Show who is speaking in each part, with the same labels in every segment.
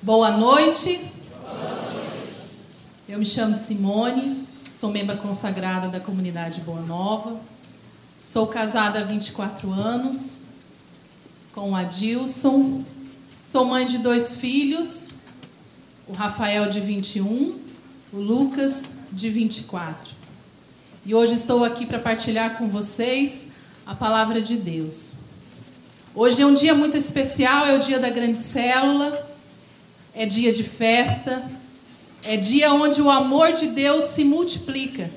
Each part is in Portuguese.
Speaker 1: Boa noite. Eu me chamo Simone, sou membro consagrada da comunidade Boa Nova. Sou casada há 24 anos com o Adilson. Sou mãe de dois filhos, o Rafael de 21, o Lucas de 24. E hoje estou aqui para partilhar com vocês a palavra de Deus. Hoje é um dia muito especial, é o dia da grande célula, é dia de festa, é dia onde o amor de Deus se multiplica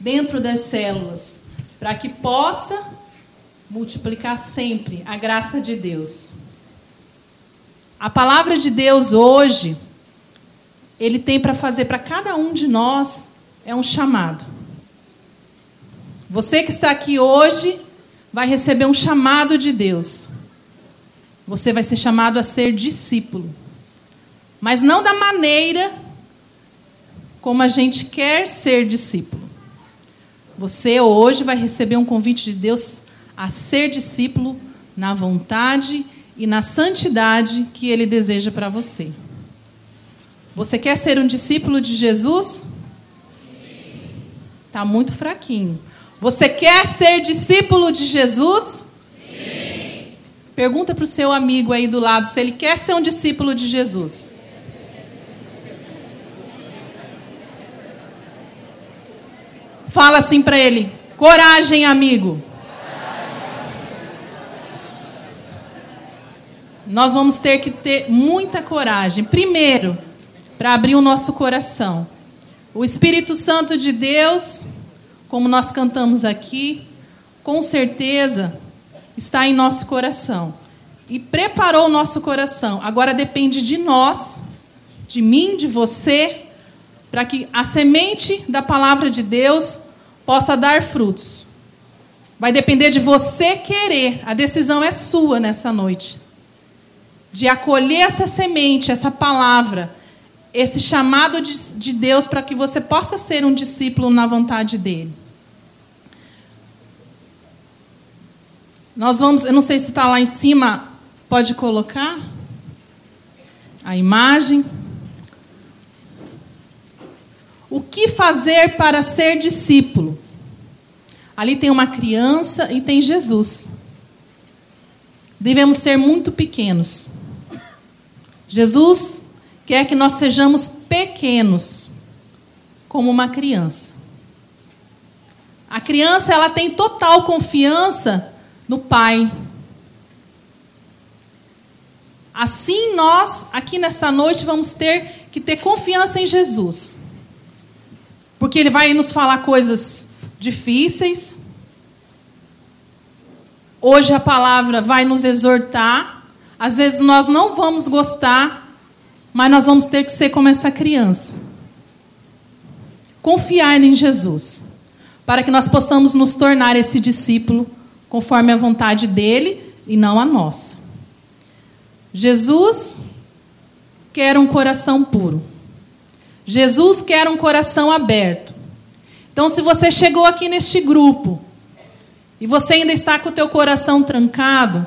Speaker 1: dentro das células, para que possa multiplicar sempre a graça de Deus. A palavra de Deus hoje, ele tem para fazer para cada um de nós é um chamado. Você que está aqui hoje vai receber um chamado de Deus. Você vai ser chamado a ser discípulo. Mas não da maneira como a gente quer ser discípulo. Você hoje vai receber um convite de Deus a ser discípulo na vontade e na santidade que ele deseja para você. Você quer ser um discípulo de Jesus? Está muito fraquinho. Você quer ser discípulo de Jesus? Sim. Pergunta para o seu amigo aí do lado se ele quer ser um discípulo de Jesus. Fala assim para ele: coragem, amigo. Nós vamos ter que ter muita coragem. Primeiro, para abrir o nosso coração. O Espírito Santo de Deus como nós cantamos aqui, com certeza está em nosso coração. E preparou o nosso coração. Agora depende de nós, de mim, de você, para que a semente da palavra de Deus possa dar frutos. Vai depender de você querer. A decisão é sua nessa noite. De acolher essa semente, essa palavra, esse chamado de, de Deus para que você possa ser um discípulo na vontade dele. Nós vamos, eu não sei se está lá em cima, pode colocar a imagem. O que fazer para ser discípulo? Ali tem uma criança e tem Jesus. Devemos ser muito pequenos. Jesus quer que nós sejamos pequenos, como uma criança. A criança ela tem total confiança no Pai. Assim nós, aqui nesta noite, vamos ter que ter confiança em Jesus. Porque Ele vai nos falar coisas difíceis. Hoje a palavra vai nos exortar. Às vezes nós não vamos gostar, mas nós vamos ter que ser como essa criança. Confiar em Jesus, para que nós possamos nos tornar esse discípulo conforme a vontade dele e não a nossa. Jesus quer um coração puro. Jesus quer um coração aberto. Então, se você chegou aqui neste grupo e você ainda está com o teu coração trancado,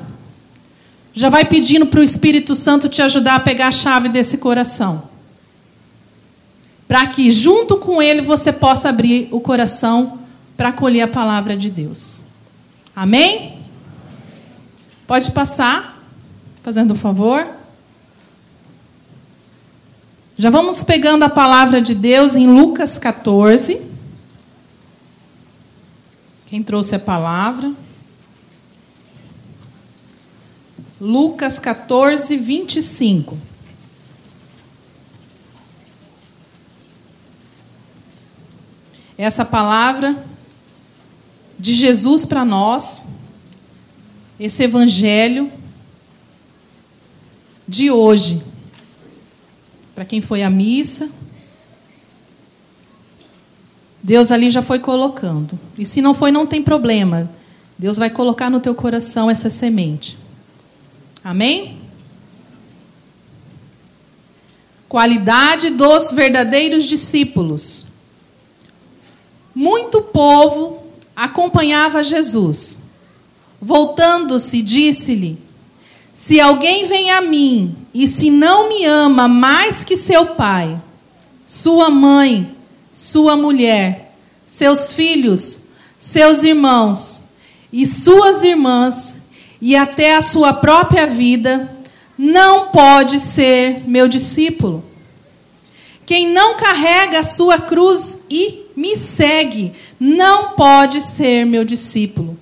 Speaker 1: já vai pedindo para o Espírito Santo te ajudar a pegar a chave desse coração. Para que, junto com ele, você possa abrir o coração para acolher a palavra de Deus. Amém? Pode passar, fazendo um favor. Já vamos pegando a palavra de Deus em Lucas 14. Quem trouxe a palavra? Lucas 14, 25. Essa palavra de Jesus para nós, esse evangelho de hoje, para quem foi à missa, Deus ali já foi colocando. E se não foi, não tem problema. Deus vai colocar no teu coração essa semente. Amém? Qualidade dos verdadeiros discípulos. Muito povo acompanhava Jesus. Voltando-se, disse-lhe: Se alguém vem a mim e se não me ama mais que seu pai, sua mãe, sua mulher, seus filhos, seus irmãos e suas irmãs, e até a sua própria vida, não pode ser meu discípulo. Quem não carrega a sua cruz e me segue, não pode ser meu discípulo.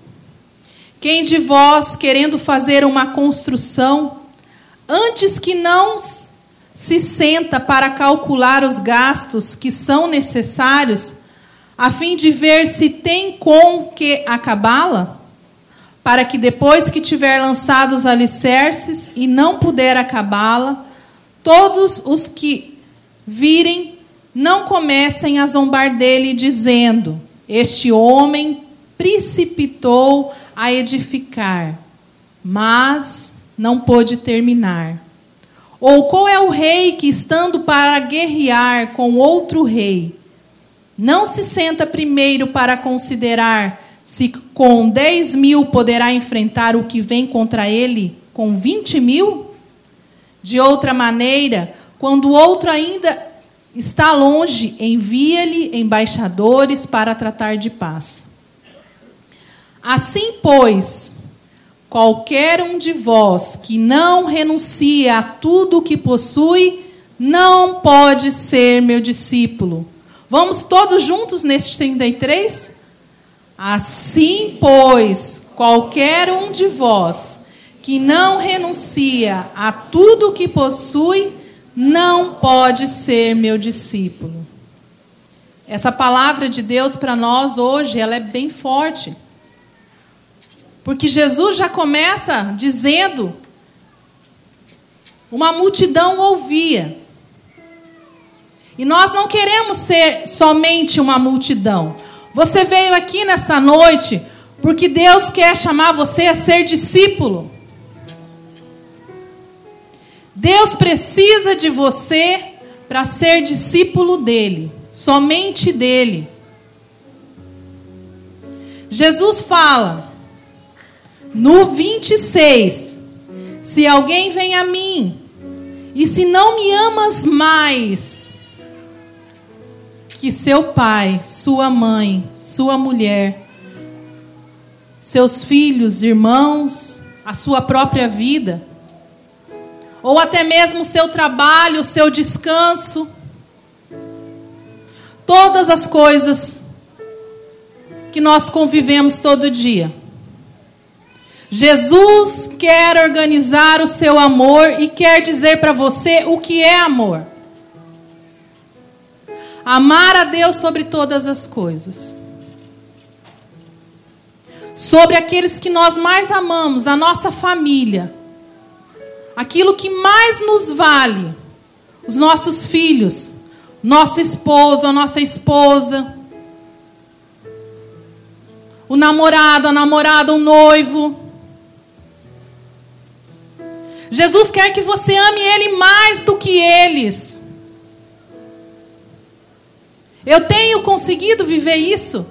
Speaker 1: Quem de vós, querendo fazer uma construção, antes que não se senta para calcular os gastos que são necessários, a fim de ver se tem com que acabá-la? Para que depois que tiver lançado os alicerces e não puder acabá-la, todos os que virem não comecem a zombar dele, dizendo: Este homem precipitou a edificar, mas não pôde terminar. Ou qual é o rei que, estando para guerrear com outro rei, não se senta primeiro para considerar se com 10 mil poderá enfrentar o que vem contra ele com 20 mil? De outra maneira, quando o outro ainda está longe, envia-lhe embaixadores para tratar de paz. Assim, pois, qualquer um de vós que não renuncia a tudo o que possui, não pode ser meu discípulo. Vamos todos juntos neste 33? Assim, pois, qualquer um de vós que não renuncia a tudo o que possui, não pode ser meu discípulo. Essa palavra de Deus para nós hoje, ela é bem forte. Porque Jesus já começa dizendo: uma multidão ouvia. E nós não queremos ser somente uma multidão. Você veio aqui nesta noite porque Deus quer chamar você a ser discípulo. Deus precisa de você para ser discípulo dele, somente dele. Jesus fala: no 26, se alguém vem a mim, e se não me amas mais que seu pai, sua mãe, sua mulher, seus filhos, irmãos, a sua própria vida, ou até mesmo o seu trabalho, o seu descanso, todas as coisas que nós convivemos todo dia. Jesus quer organizar o seu amor e quer dizer para você o que é amor. Amar a Deus sobre todas as coisas. Sobre aqueles que nós mais amamos, a nossa família. Aquilo que mais nos vale, os nossos filhos, nosso esposo, a nossa esposa, o namorado, a namorada, o noivo. Jesus quer que você ame Ele mais do que eles. Eu tenho conseguido viver isso.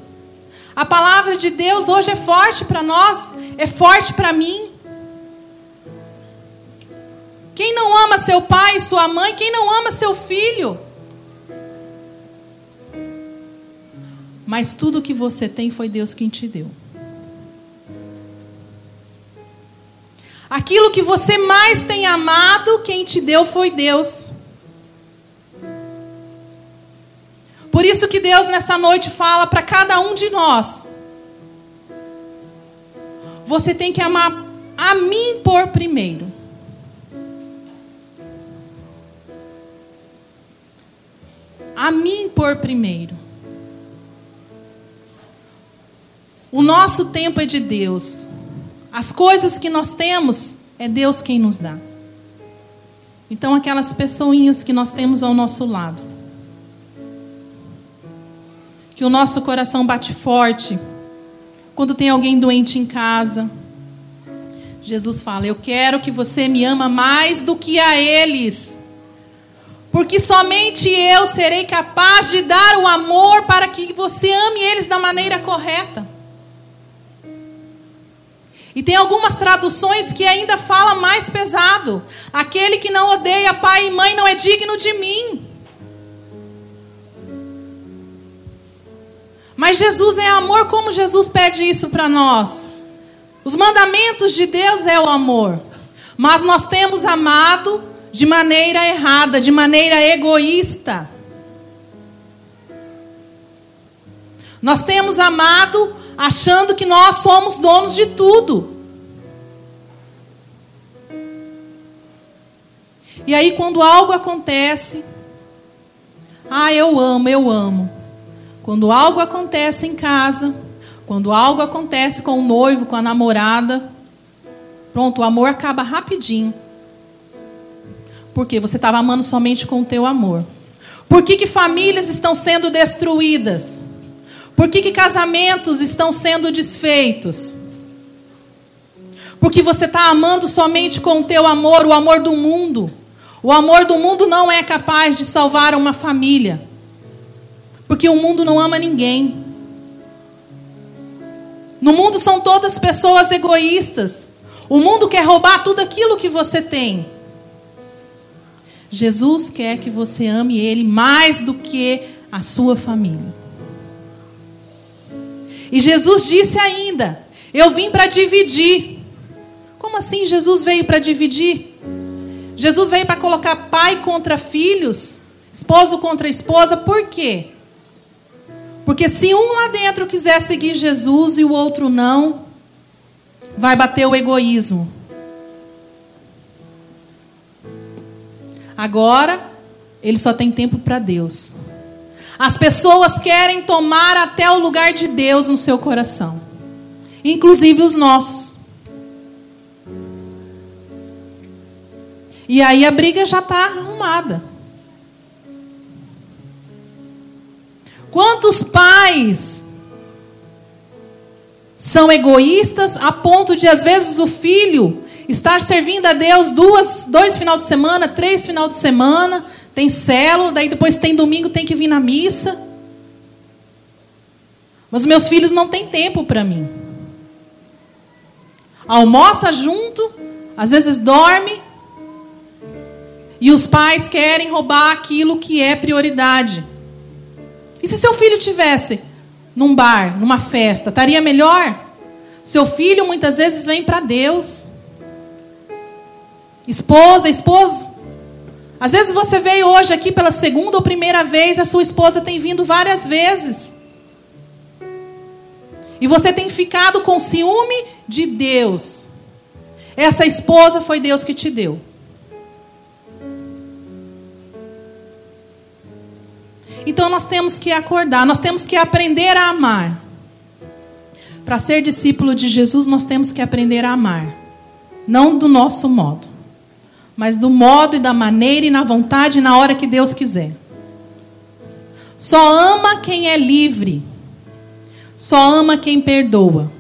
Speaker 1: A palavra de Deus hoje é forte para nós, é forte para mim. Quem não ama seu pai e sua mãe, quem não ama seu filho? Mas tudo que você tem foi Deus quem te deu. Aquilo que você mais tem amado, quem te deu foi Deus. Por isso que Deus nessa noite fala para cada um de nós: você tem que amar a mim por primeiro. A mim por primeiro. O nosso tempo é de Deus. As coisas que nós temos, é Deus quem nos dá. Então, aquelas pessoinhas que nós temos ao nosso lado, que o nosso coração bate forte, quando tem alguém doente em casa, Jesus fala: Eu quero que você me ama mais do que a eles, porque somente eu serei capaz de dar o amor para que você ame eles da maneira correta. E tem algumas traduções que ainda fala mais pesado. Aquele que não odeia pai e mãe não é digno de mim. Mas Jesus é amor, como Jesus pede isso para nós? Os mandamentos de Deus é o amor. Mas nós temos amado de maneira errada, de maneira egoísta. Nós temos amado achando que nós somos donos de tudo. E aí, quando algo acontece, ah, eu amo, eu amo. Quando algo acontece em casa, quando algo acontece com o noivo, com a namorada, pronto, o amor acaba rapidinho. Porque você estava amando somente com o teu amor. Por que, que famílias estão sendo destruídas? Por que, que casamentos estão sendo desfeitos? Porque você está amando somente com o teu amor, o amor do mundo. O amor do mundo não é capaz de salvar uma família. Porque o mundo não ama ninguém. No mundo são todas pessoas egoístas. O mundo quer roubar tudo aquilo que você tem. Jesus quer que você ame Ele mais do que a sua família. E Jesus disse ainda: Eu vim para dividir. Como assim Jesus veio para dividir? Jesus veio para colocar pai contra filhos, esposo contra esposa, por quê? Porque se um lá dentro quiser seguir Jesus e o outro não, vai bater o egoísmo. Agora, ele só tem tempo para Deus. As pessoas querem tomar até o lugar de Deus no seu coração, inclusive os nossos. E aí a briga já está arrumada. Quantos pais são egoístas a ponto de, às vezes, o filho estar servindo a Deus duas, dois final de semana, três final de semana, tem célula, daí depois tem domingo, tem que vir na missa. Mas meus filhos não têm tempo para mim. Almoça junto, às vezes dorme, e os pais querem roubar aquilo que é prioridade. E se seu filho tivesse num bar, numa festa, estaria melhor? Seu filho muitas vezes vem para Deus. Esposa, esposo. Às vezes você veio hoje aqui pela segunda ou primeira vez, a sua esposa tem vindo várias vezes. E você tem ficado com ciúme de Deus. Essa esposa foi Deus que te deu. Então nós temos que acordar, nós temos que aprender a amar. Para ser discípulo de Jesus, nós temos que aprender a amar. Não do nosso modo, mas do modo e da maneira e na vontade e na hora que Deus quiser. Só ama quem é livre. Só ama quem perdoa.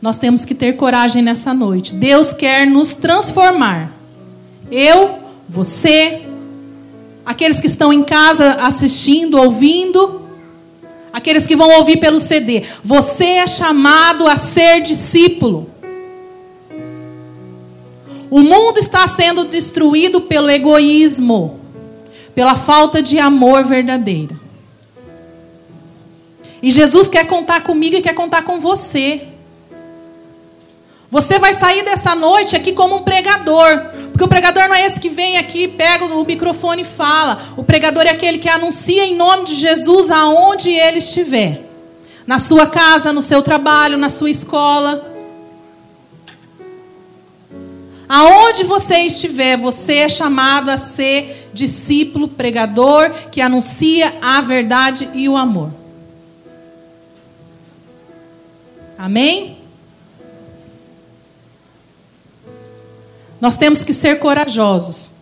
Speaker 1: Nós temos que ter coragem nessa noite. Deus quer nos transformar. Eu você, aqueles que estão em casa assistindo, ouvindo, aqueles que vão ouvir pelo CD. Você é chamado a ser discípulo. O mundo está sendo destruído pelo egoísmo, pela falta de amor verdadeiro. E Jesus quer contar comigo e quer contar com você. Você vai sair dessa noite aqui como um pregador. Porque o pregador não é esse que vem aqui, pega o microfone e fala. O pregador é aquele que anuncia em nome de Jesus aonde ele estiver. Na sua casa, no seu trabalho, na sua escola. Aonde você estiver, você é chamado a ser discípulo, pregador, que anuncia a verdade e o amor. Amém? Nós temos que ser corajosos.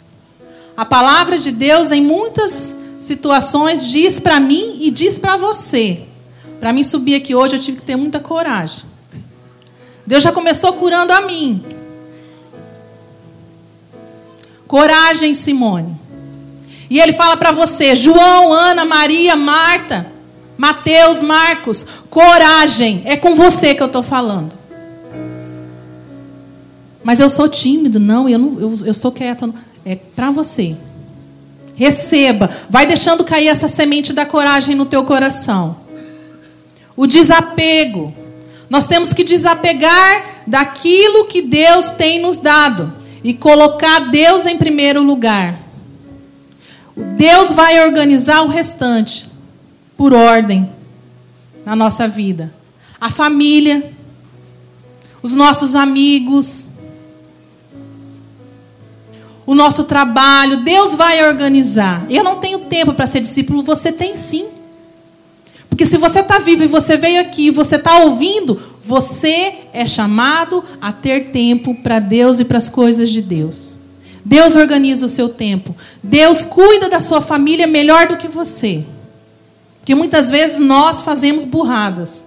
Speaker 1: A palavra de Deus, em muitas situações, diz para mim e diz para você. Para mim subir aqui hoje, eu tive que ter muita coragem. Deus já começou curando a mim. Coragem, Simone. E ele fala para você, João, Ana, Maria, Marta, Mateus, Marcos, Coragem. É com você que eu estou falando. Mas eu sou tímido. Não, eu, não, eu, eu sou quieto. É para você. Receba. Vai deixando cair essa semente da coragem no teu coração. O desapego. Nós temos que desapegar daquilo que Deus tem nos dado e colocar Deus em primeiro lugar. Deus vai organizar o restante por ordem na nossa vida. A família, os nossos amigos, o nosso trabalho, Deus vai organizar. Eu não tenho tempo para ser discípulo, você tem sim. Porque se você está vivo e você veio aqui, você está ouvindo, você é chamado a ter tempo para Deus e para as coisas de Deus. Deus organiza o seu tempo. Deus cuida da sua família melhor do que você. Porque muitas vezes nós fazemos burradas.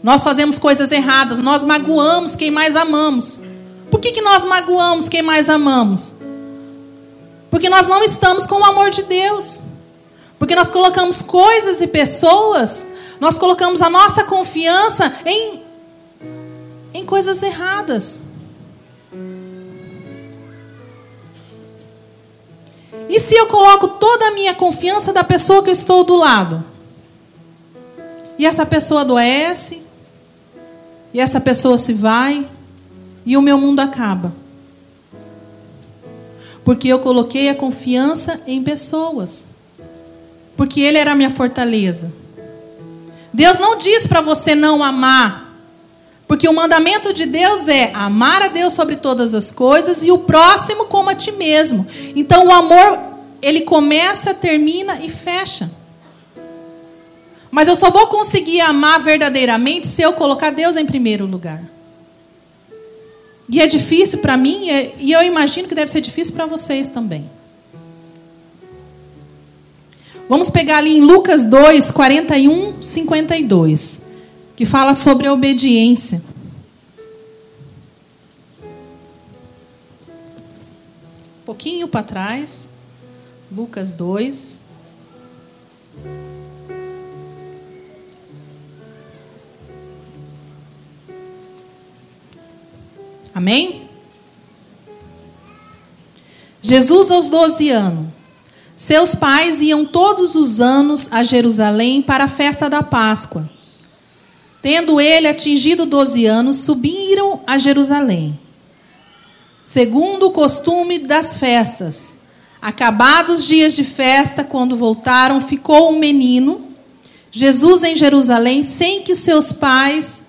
Speaker 1: Nós fazemos coisas erradas. Nós magoamos quem mais amamos. Por que, que nós magoamos quem mais amamos? Porque nós não estamos com o amor de Deus. Porque nós colocamos coisas e pessoas, nós colocamos a nossa confiança em, em coisas erradas. E se eu coloco toda a minha confiança da pessoa que eu estou do lado? E essa pessoa adoece? E essa pessoa se vai? e o meu mundo acaba. Porque eu coloquei a confiança em pessoas. Porque Ele era a minha fortaleza. Deus não diz para você não amar. Porque o mandamento de Deus é amar a Deus sobre todas as coisas e o próximo como a ti mesmo. Então o amor, ele começa, termina e fecha. Mas eu só vou conseguir amar verdadeiramente se eu colocar Deus em primeiro lugar. E é difícil para mim, é, e eu imagino que deve ser difícil para vocês também. Vamos pegar ali em Lucas 2, 41, 52, que fala sobre a obediência. Um pouquinho para trás. Lucas 2. Amém? Jesus aos 12 anos. Seus pais iam todos os anos a Jerusalém para a festa da Páscoa. Tendo ele atingido 12 anos, subiram a Jerusalém. Segundo o costume das festas, acabados os dias de festa, quando voltaram, ficou um menino, Jesus em Jerusalém, sem que seus pais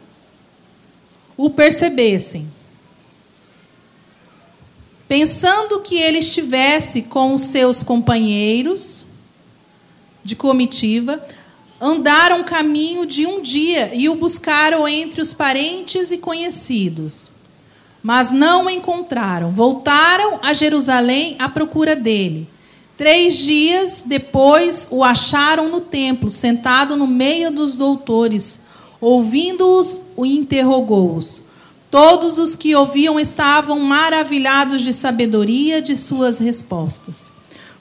Speaker 1: o percebessem pensando que ele estivesse com os seus companheiros de comitiva, andaram um caminho de um dia e o buscaram entre os parentes e conhecidos. Mas não o encontraram. Voltaram a Jerusalém à procura dele. Três dias depois o acharam no templo, sentado no meio dos doutores. Ouvindo-os, o interrogou-os. Todos os que ouviam estavam maravilhados de sabedoria de suas respostas.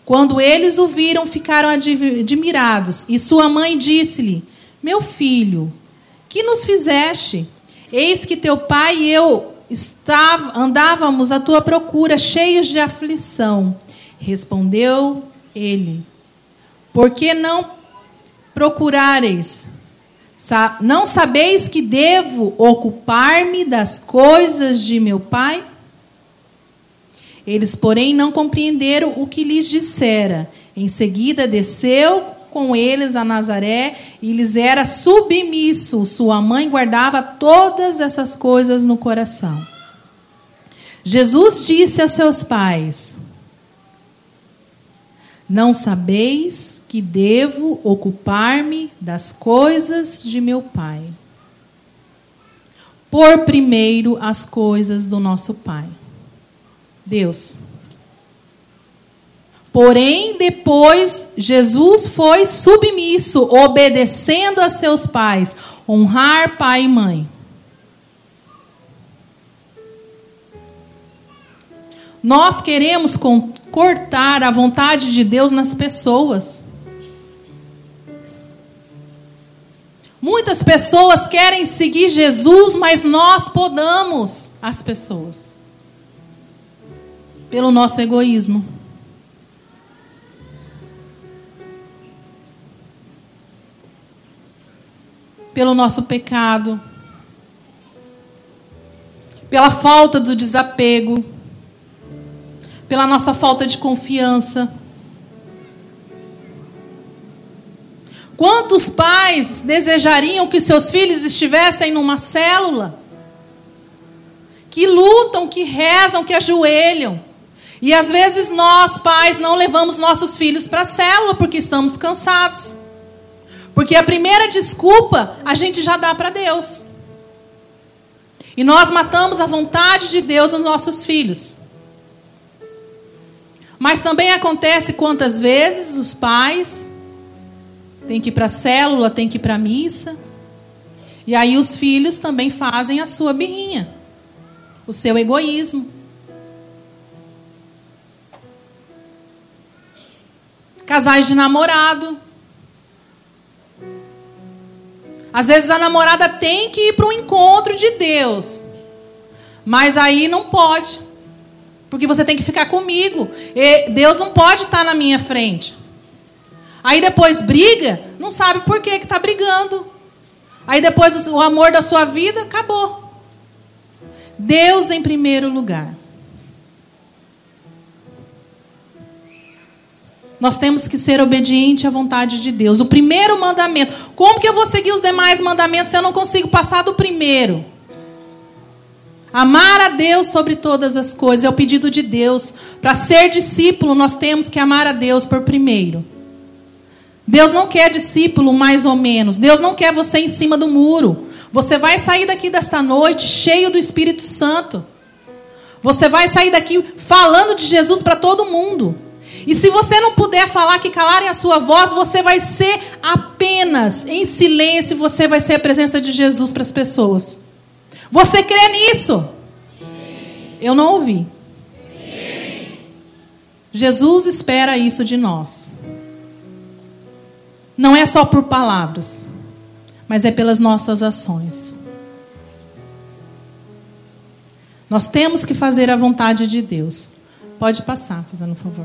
Speaker 1: Quando eles o viram, ficaram admirados. E sua mãe disse-lhe: Meu filho, que nos fizeste? Eis que teu pai e eu andávamos à tua procura, cheios de aflição. Respondeu ele: Por que não procurareis não sabeis que devo ocupar-me das coisas de meu pai? Eles, porém, não compreenderam o que lhes dissera. Em seguida, desceu com eles a Nazaré e lhes era submisso. Sua mãe guardava todas essas coisas no coração. Jesus disse a seus pais: não sabeis que devo ocupar-me das coisas de meu Pai. Por primeiro as coisas do nosso Pai. Deus. Porém, depois, Jesus foi submisso, obedecendo a seus pais, honrar pai e mãe. Nós queremos cortar a vontade de Deus nas pessoas. Muitas pessoas querem seguir Jesus, mas nós podamos as pessoas pelo nosso egoísmo. Pelo nosso pecado, pela falta do desapego, pela nossa falta de confiança. Quantos pais desejariam que seus filhos estivessem numa célula? Que lutam, que rezam, que ajoelham. E às vezes nós, pais, não levamos nossos filhos para a célula porque estamos cansados. Porque a primeira desculpa a gente já dá para Deus. E nós matamos a vontade de Deus nos nossos filhos. Mas também acontece quantas vezes os pais tem que ir para a célula, tem que ir para a missa. E aí os filhos também fazem a sua birrinha, o seu egoísmo. Casais de namorado. Às vezes a namorada tem que ir para um encontro de Deus. Mas aí não pode. Porque você tem que ficar comigo. E Deus não pode estar na minha frente. Aí depois briga, não sabe por que está brigando. Aí depois o amor da sua vida acabou. Deus em primeiro lugar. Nós temos que ser obediente à vontade de Deus. O primeiro mandamento. Como que eu vou seguir os demais mandamentos se eu não consigo passar do primeiro? Amar a Deus sobre todas as coisas é o pedido de Deus. Para ser discípulo, nós temos que amar a Deus por primeiro. Deus não quer discípulo mais ou menos. Deus não quer você em cima do muro. Você vai sair daqui desta noite cheio do Espírito Santo. Você vai sair daqui falando de Jesus para todo mundo. E se você não puder falar que calarem a sua voz, você vai ser apenas em silêncio, você vai ser a presença de Jesus para as pessoas. Você crê nisso? Sim. Eu não ouvi. Sim. Jesus espera isso de nós não é só por palavras, mas é pelas nossas ações. Nós temos que fazer a vontade de Deus. Pode passar, fazendo um favor.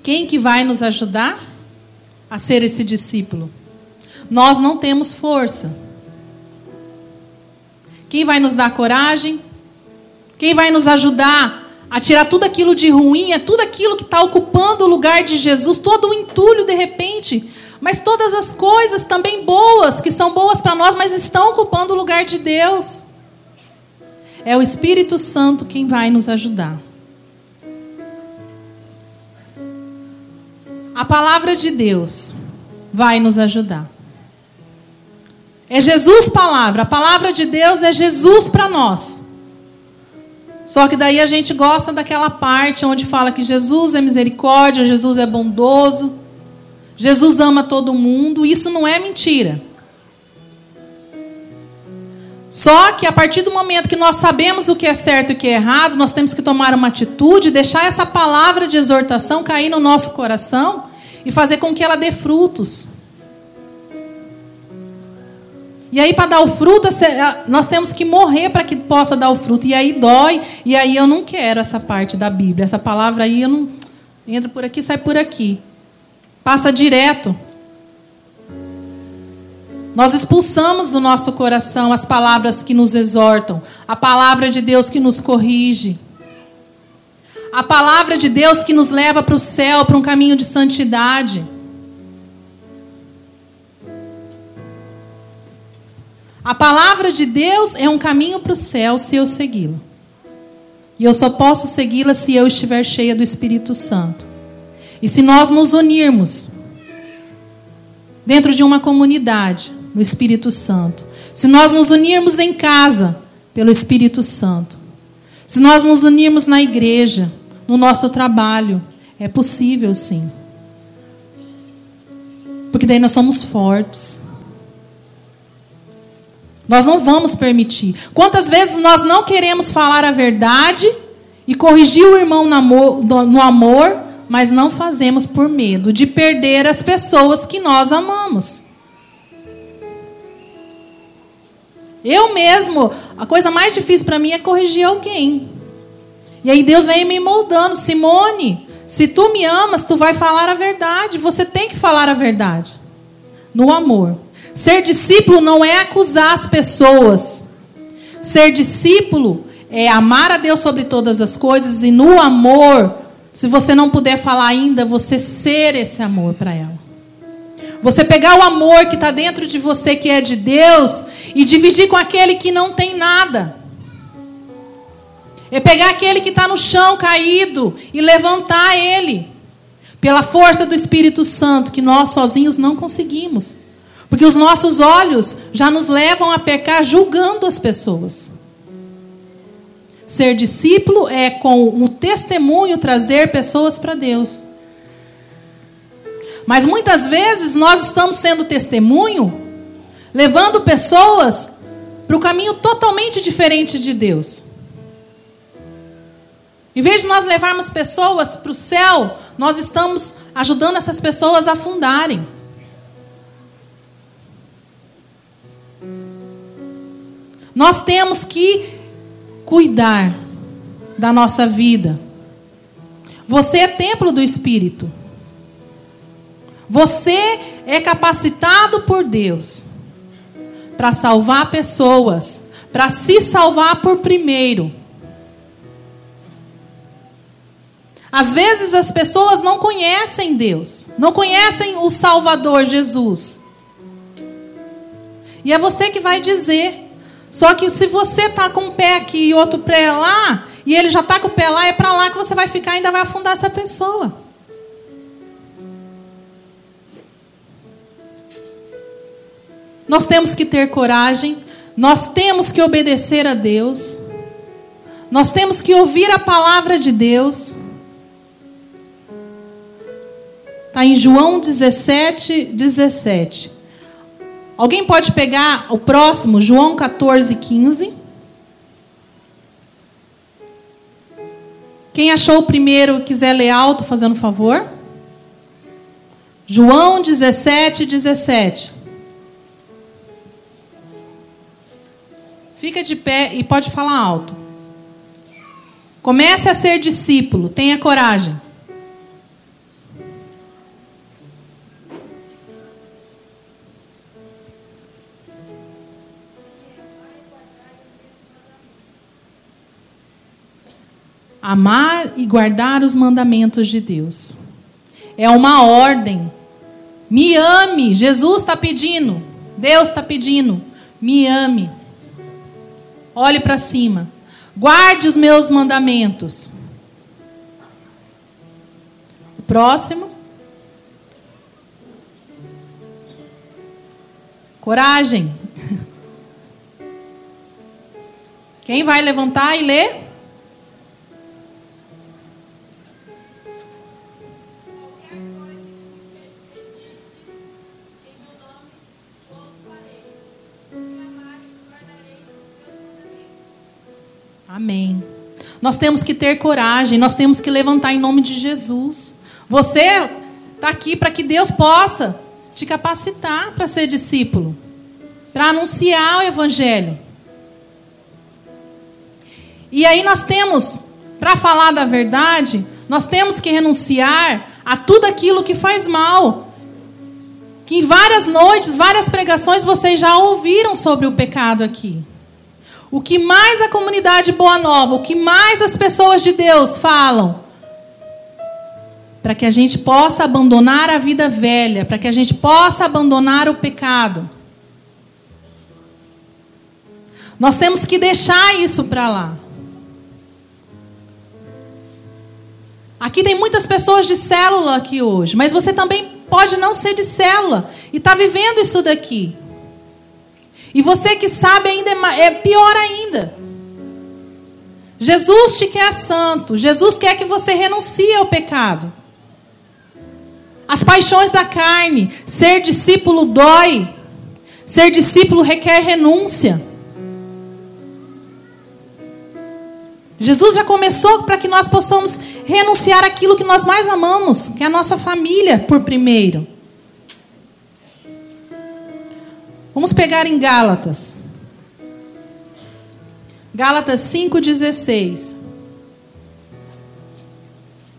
Speaker 1: Quem que vai nos ajudar a ser esse discípulo? Nós não temos força. Quem vai nos dar coragem? Quem vai nos ajudar a tirar tudo aquilo de ruim, é tudo aquilo que está ocupando o lugar de Jesus, todo o entulho de repente. Mas todas as coisas também boas, que são boas para nós, mas estão ocupando o lugar de Deus. É o Espírito Santo quem vai nos ajudar. A palavra de Deus vai nos ajudar. É Jesus palavra. A palavra de Deus é Jesus para nós. Só que daí a gente gosta daquela parte onde fala que Jesus é misericórdia, Jesus é bondoso, Jesus ama todo mundo. Isso não é mentira. Só que a partir do momento que nós sabemos o que é certo e o que é errado, nós temos que tomar uma atitude, deixar essa palavra de exortação cair no nosso coração e fazer com que ela dê frutos. E aí, para dar o fruto, nós temos que morrer para que possa dar o fruto. E aí dói, e aí eu não quero essa parte da Bíblia. Essa palavra aí eu não. Entra por aqui, sai por aqui. Passa direto. Nós expulsamos do nosso coração as palavras que nos exortam, a palavra de Deus que nos corrige, a palavra de Deus que nos leva para o céu, para um caminho de santidade. A palavra de Deus é um caminho para o céu se eu segui-la. E eu só posso segui-la se eu estiver cheia do Espírito Santo. E se nós nos unirmos dentro de uma comunidade no Espírito Santo, se nós nos unirmos em casa pelo Espírito Santo, se nós nos unirmos na igreja, no nosso trabalho, é possível sim. Porque daí nós somos fortes. Nós não vamos permitir. Quantas vezes nós não queremos falar a verdade e corrigir o irmão no amor, mas não fazemos por medo de perder as pessoas que nós amamos. Eu mesmo, a coisa mais difícil para mim é corrigir alguém. E aí Deus vem me moldando, Simone, se tu me amas, tu vai falar a verdade. Você tem que falar a verdade. No amor. Ser discípulo não é acusar as pessoas. Ser discípulo é amar a Deus sobre todas as coisas e no amor, se você não puder falar ainda, você ser esse amor para ela. Você pegar o amor que está dentro de você, que é de Deus, e dividir com aquele que não tem nada. É pegar aquele que está no chão caído e levantar ele. Pela força do Espírito Santo, que nós sozinhos não conseguimos. Porque os nossos olhos já nos levam a pecar julgando as pessoas. Ser discípulo é com o testemunho trazer pessoas para Deus. Mas muitas vezes nós estamos sendo testemunho, levando pessoas para o caminho totalmente diferente de Deus. Em vez de nós levarmos pessoas para o céu, nós estamos ajudando essas pessoas a afundarem. Nós temos que cuidar da nossa vida. Você é templo do Espírito. Você é capacitado por Deus para salvar pessoas, para se salvar por primeiro. Às vezes as pessoas não conhecem Deus, não conhecem o Salvador Jesus. E é você que vai dizer. Só que se você tá com um pé aqui e outro pé lá, e ele já tá com o pé lá, é para lá que você vai ficar e ainda vai afundar essa pessoa. Nós temos que ter coragem, nós temos que obedecer a Deus, nós temos que ouvir a palavra de Deus. Está em João 17, 17. Alguém pode pegar o próximo, João 14, 15. Quem achou o primeiro quiser ler alto, fazendo favor. João 17, 17. Fica de pé e pode falar alto. Comece a ser discípulo, tenha coragem. Amar e guardar os mandamentos de Deus. É uma ordem. Me ame. Jesus está pedindo. Deus está pedindo. Me ame. Olhe para cima. Guarde os meus mandamentos. O próximo. Coragem. Quem vai levantar e ler? Amém. Nós temos que ter coragem, nós temos que levantar em nome de Jesus. Você está aqui para que Deus possa te capacitar para ser discípulo, para anunciar o Evangelho. E aí nós temos, para falar da verdade, nós temos que renunciar a tudo aquilo que faz mal. Que em várias noites, várias pregações vocês já ouviram sobre o pecado aqui. O que mais a comunidade Boa Nova, o que mais as pessoas de Deus falam, para que a gente possa abandonar a vida velha, para que a gente possa abandonar o pecado. Nós temos que deixar isso para lá. Aqui tem muitas pessoas de célula aqui hoje, mas você também pode não ser de célula e está vivendo isso daqui. E você que sabe ainda é, é pior ainda. Jesus te quer santo. Jesus quer que você renuncie ao pecado. As paixões da carne. Ser discípulo dói. Ser discípulo requer renúncia. Jesus já começou para que nós possamos renunciar aquilo que nós mais amamos, que é a nossa família, por primeiro. Vamos pegar em Gálatas. Gálatas 5,16.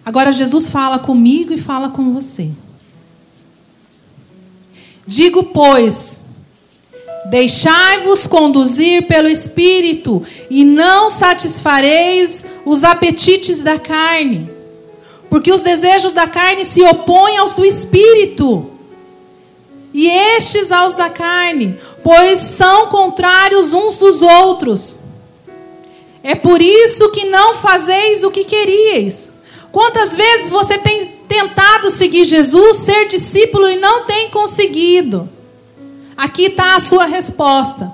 Speaker 1: Agora Jesus fala comigo e fala com você. Digo, pois, deixai-vos conduzir pelo Espírito, e não satisfareis os apetites da carne, porque os desejos da carne se opõem aos do Espírito, e estes aos da carne, pois são contrários uns dos outros. É por isso que não fazeis o que queríeis. Quantas vezes você tem tentado seguir Jesus, ser discípulo e não tem conseguido? Aqui está a sua resposta.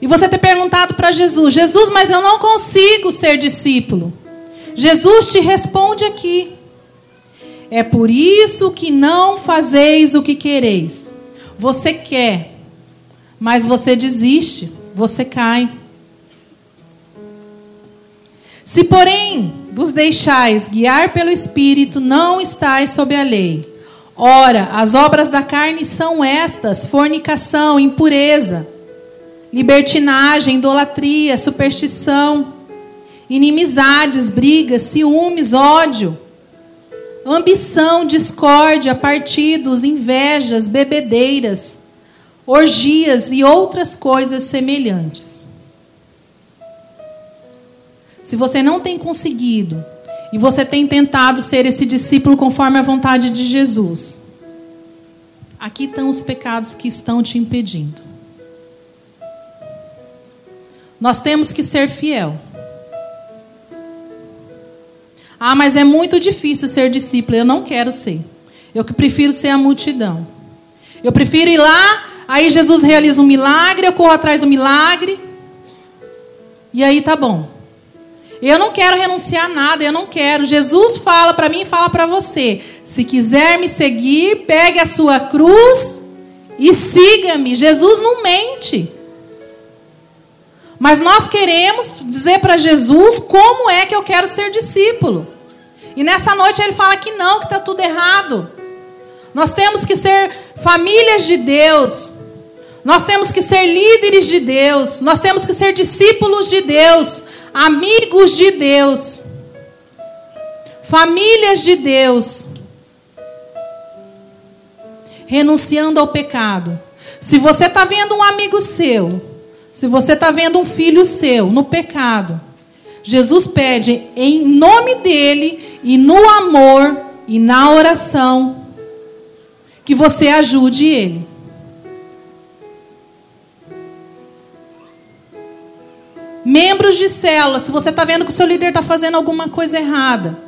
Speaker 1: E você ter perguntado para Jesus: Jesus, mas eu não consigo ser discípulo. Jesus te responde aqui. É por isso que não fazeis o que quereis. Você quer, mas você desiste, você cai. Se, porém, vos deixais guiar pelo Espírito, não estáis sob a lei. Ora, as obras da carne são estas: fornicação, impureza, libertinagem, idolatria, superstição, inimizades, brigas, ciúmes, ódio ambição, discórdia, partidos, invejas, bebedeiras, orgias e outras coisas semelhantes. Se você não tem conseguido e você tem tentado ser esse discípulo conforme a vontade de Jesus, aqui estão os pecados que estão te impedindo. Nós temos que ser fiel. Ah, mas é muito difícil ser discípulo. Eu não quero ser. Eu prefiro ser a multidão. Eu prefiro ir lá, aí Jesus realiza um milagre, eu corro atrás do milagre. E aí tá bom. Eu não quero renunciar a nada, eu não quero. Jesus fala para mim e fala para você: se quiser me seguir, pegue a sua cruz e siga-me. Jesus não mente. Mas nós queremos dizer para Jesus como é que eu quero ser discípulo. E nessa noite ele fala que não, que está tudo errado. Nós temos que ser famílias de Deus. Nós temos que ser líderes de Deus. Nós temos que ser discípulos de Deus. Amigos de Deus. Famílias de Deus. Renunciando ao pecado. Se você está vendo um amigo seu se você está vendo um filho seu no pecado, Jesus pede em nome dele e no amor e na oração que você ajude ele. Membros de célula, se você está vendo que o seu líder está fazendo alguma coisa errada,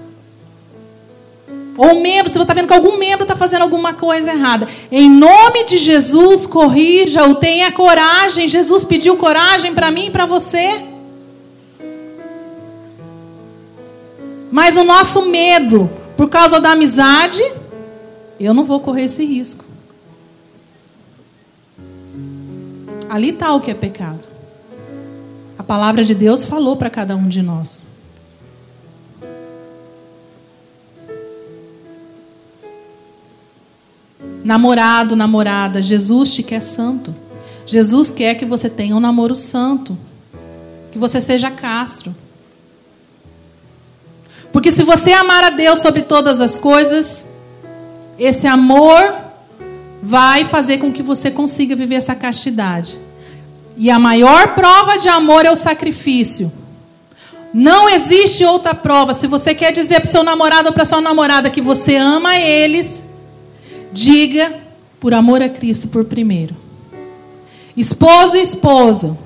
Speaker 1: ou membro, se você está vendo que algum membro está fazendo alguma coisa errada. Em nome de Jesus, corrija-o, tenha coragem. Jesus pediu coragem para mim e para você. Mas o nosso medo, por causa da amizade, eu não vou correr esse risco. Ali está o que é pecado. A palavra de Deus falou para cada um de nós. Namorado, namorada, Jesus te quer santo. Jesus quer que você tenha um namoro santo. Que você seja castro. Porque se você amar a Deus sobre todas as coisas, esse amor vai fazer com que você consiga viver essa castidade. E a maior prova de amor é o sacrifício. Não existe outra prova. Se você quer dizer para seu namorado ou para sua namorada que você ama eles, Diga por amor a Cristo por primeiro. Esposo e esposa.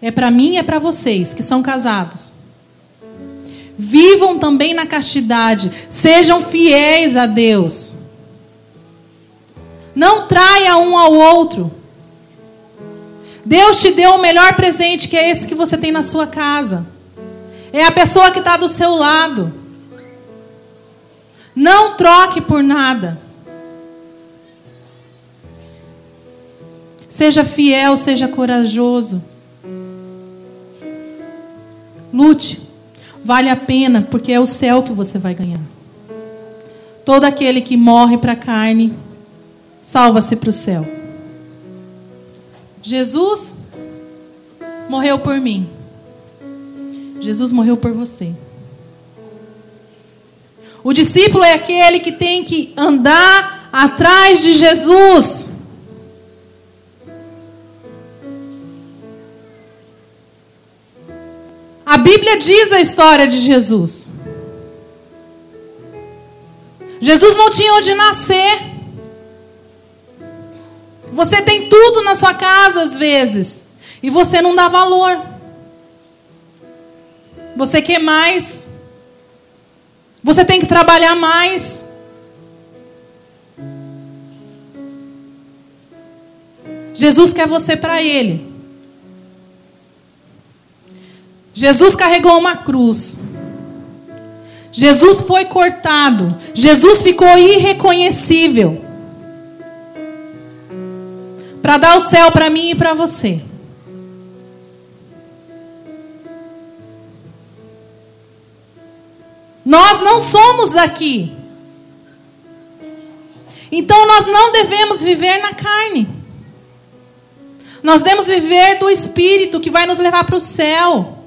Speaker 1: É para mim e é para vocês que são casados. Vivam também na castidade. Sejam fiéis a Deus. Não traia um ao outro. Deus te deu o melhor presente, que é esse que você tem na sua casa. É a pessoa que está do seu lado. Não troque por nada. Seja fiel, seja corajoso. Lute. Vale a pena, porque é o céu que você vai ganhar. Todo aquele que morre para a carne, salva-se para o céu. Jesus morreu por mim. Jesus morreu por você. O discípulo é aquele que tem que andar atrás de Jesus. A Bíblia diz a história de Jesus. Jesus não tinha onde nascer. Você tem tudo na sua casa às vezes e você não dá valor. Você quer mais. Você tem que trabalhar mais. Jesus quer você para Ele. Jesus carregou uma cruz. Jesus foi cortado. Jesus ficou irreconhecível. Para dar o céu para mim e para você. Nós não somos daqui. Então nós não devemos viver na carne. Nós devemos viver do Espírito que vai nos levar para o céu.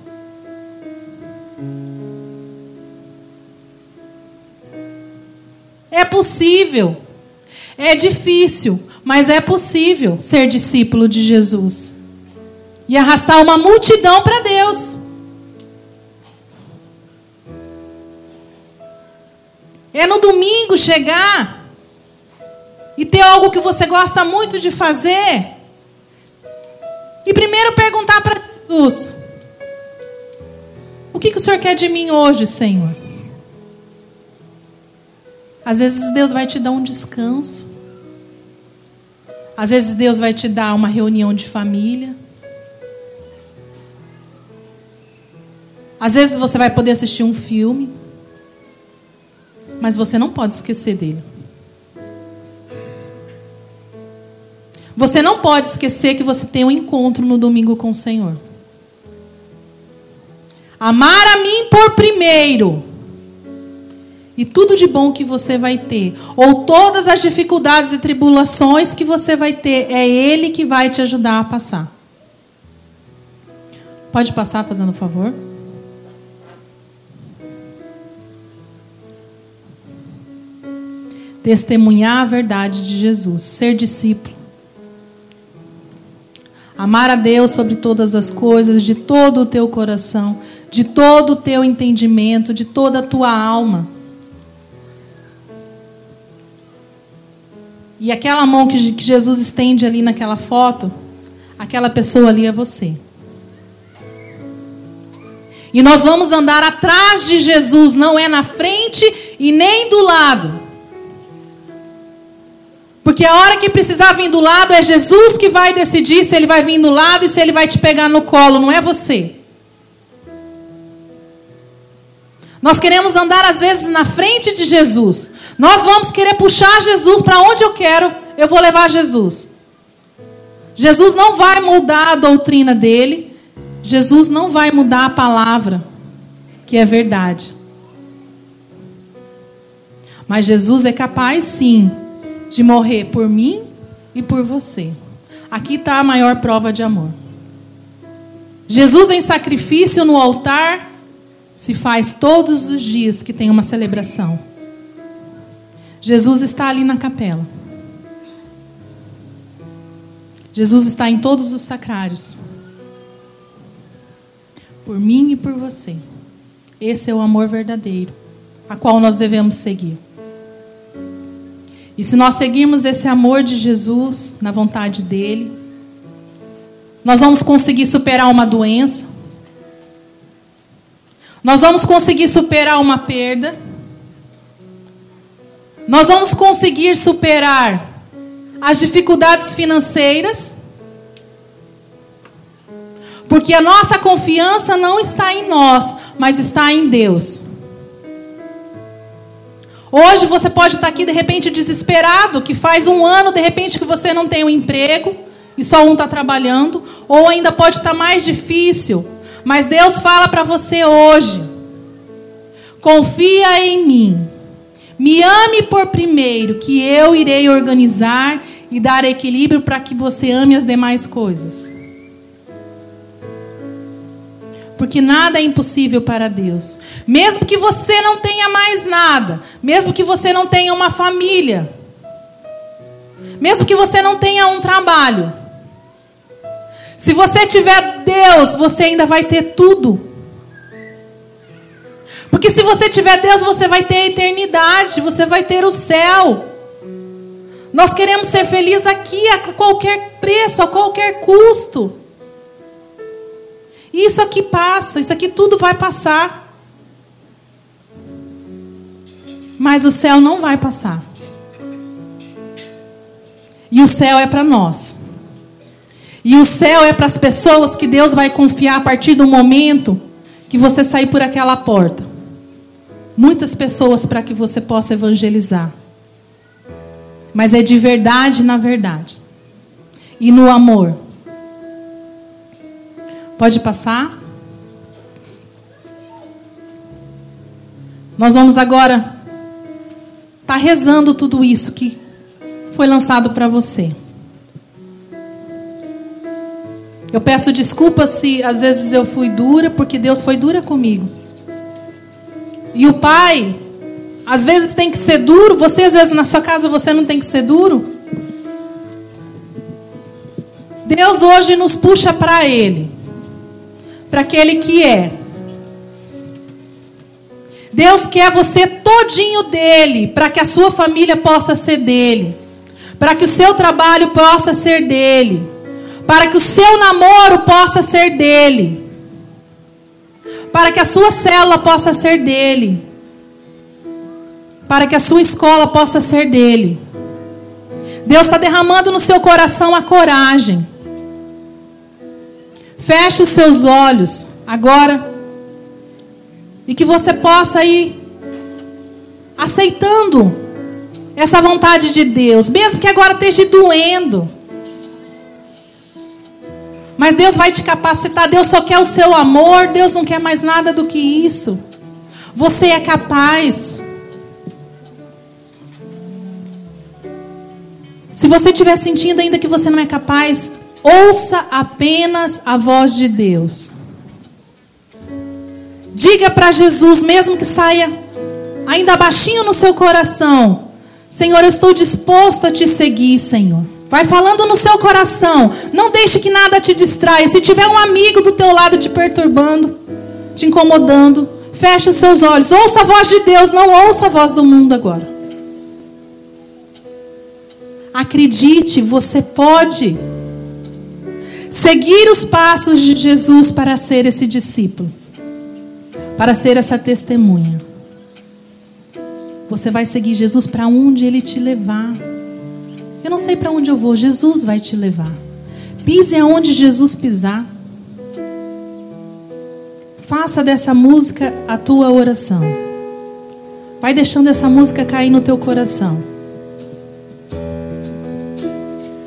Speaker 1: É possível. É difícil, mas é possível ser discípulo de Jesus e arrastar uma multidão para Deus. É no domingo chegar e ter algo que você gosta muito de fazer. E primeiro perguntar para Jesus: O que, que o Senhor quer de mim hoje, Senhor? Às vezes Deus vai te dar um descanso. Às vezes Deus vai te dar uma reunião de família. Às vezes você vai poder assistir um filme mas você não pode esquecer dele. Você não pode esquecer que você tem um encontro no domingo com o Senhor. Amar a mim por primeiro. E tudo de bom que você vai ter, ou todas as dificuldades e tribulações que você vai ter, é Ele que vai te ajudar a passar. Pode passar fazendo um favor? Testemunhar a verdade de Jesus, ser discípulo. Amar a Deus sobre todas as coisas, de todo o teu coração, de todo o teu entendimento, de toda a tua alma. E aquela mão que Jesus estende ali naquela foto, aquela pessoa ali é você. E nós vamos andar atrás de Jesus, não é na frente e nem do lado. Porque a hora que precisar vir do lado é Jesus que vai decidir se ele vai vir do lado e se ele vai te pegar no colo, não é você. Nós queremos andar às vezes na frente de Jesus. Nós vamos querer puxar Jesus para onde eu quero, eu vou levar Jesus. Jesus não vai mudar a doutrina dele. Jesus não vai mudar a palavra, que é verdade. Mas Jesus é capaz sim de morrer por mim e por você. Aqui está a maior prova de amor. Jesus em sacrifício no altar se faz todos os dias que tem uma celebração. Jesus está ali na capela. Jesus está em todos os sacrários. Por mim e por você. Esse é o amor verdadeiro, a qual nós devemos seguir. E se nós seguirmos esse amor de Jesus na vontade dele, nós vamos conseguir superar uma doença, nós vamos conseguir superar uma perda, nós vamos conseguir superar as dificuldades financeiras, porque a nossa confiança não está em nós, mas está em Deus. Hoje você pode estar aqui de repente desesperado, que faz um ano de repente que você não tem um emprego e só um está trabalhando, ou ainda pode estar mais difícil. Mas Deus fala para você hoje: confia em mim, me ame por primeiro, que eu irei organizar e dar equilíbrio para que você ame as demais coisas. Porque nada é impossível para Deus. Mesmo que você não tenha mais nada, mesmo que você não tenha uma família, mesmo que você não tenha um trabalho, se você tiver Deus, você ainda vai ter tudo. Porque se você tiver Deus, você vai ter a eternidade, você vai ter o céu. Nós queremos ser felizes aqui a qualquer preço, a qualquer custo. Isso aqui passa, isso aqui tudo vai passar. Mas o céu não vai passar. E o céu é para nós. E o céu é para as pessoas que Deus vai confiar a partir do momento que você sair por aquela porta. Muitas pessoas para que você possa evangelizar. Mas é de verdade na verdade. E no amor. Pode passar? Nós vamos agora estar tá rezando tudo isso que foi lançado para você. Eu peço desculpas se às vezes eu fui dura, porque Deus foi dura comigo. E o Pai, às vezes tem que ser duro, você às vezes na sua casa você não tem que ser duro. Deus hoje nos puxa para Ele para aquele que é. Deus quer você todinho dele, para que a sua família possa ser dele, para que o seu trabalho possa ser dele, para que o seu namoro possa ser dele, para que a sua célula possa ser dele, para que a sua escola possa ser dele. Deus está derramando no seu coração a coragem Feche os seus olhos agora. E que você possa ir aceitando essa vontade de Deus, mesmo que agora esteja doendo. Mas Deus vai te capacitar. Deus só quer o seu amor. Deus não quer mais nada do que isso. Você é capaz. Se você estiver sentindo ainda que você não é capaz, Ouça apenas a voz de Deus. Diga para Jesus, mesmo que saia ainda baixinho no seu coração: Senhor, eu estou disposto a te seguir, Senhor. Vai falando no seu coração. Não deixe que nada te distraia. Se tiver um amigo do teu lado te perturbando, te incomodando, feche os seus olhos. Ouça a voz de Deus, não ouça a voz do mundo agora. Acredite, você pode. Seguir os passos de Jesus para ser esse discípulo, para ser essa testemunha. Você vai seguir Jesus para onde ele te levar. Eu não sei para onde eu vou, Jesus vai te levar. Pise aonde Jesus pisar. Faça dessa música a tua oração. Vai deixando essa música cair no teu coração.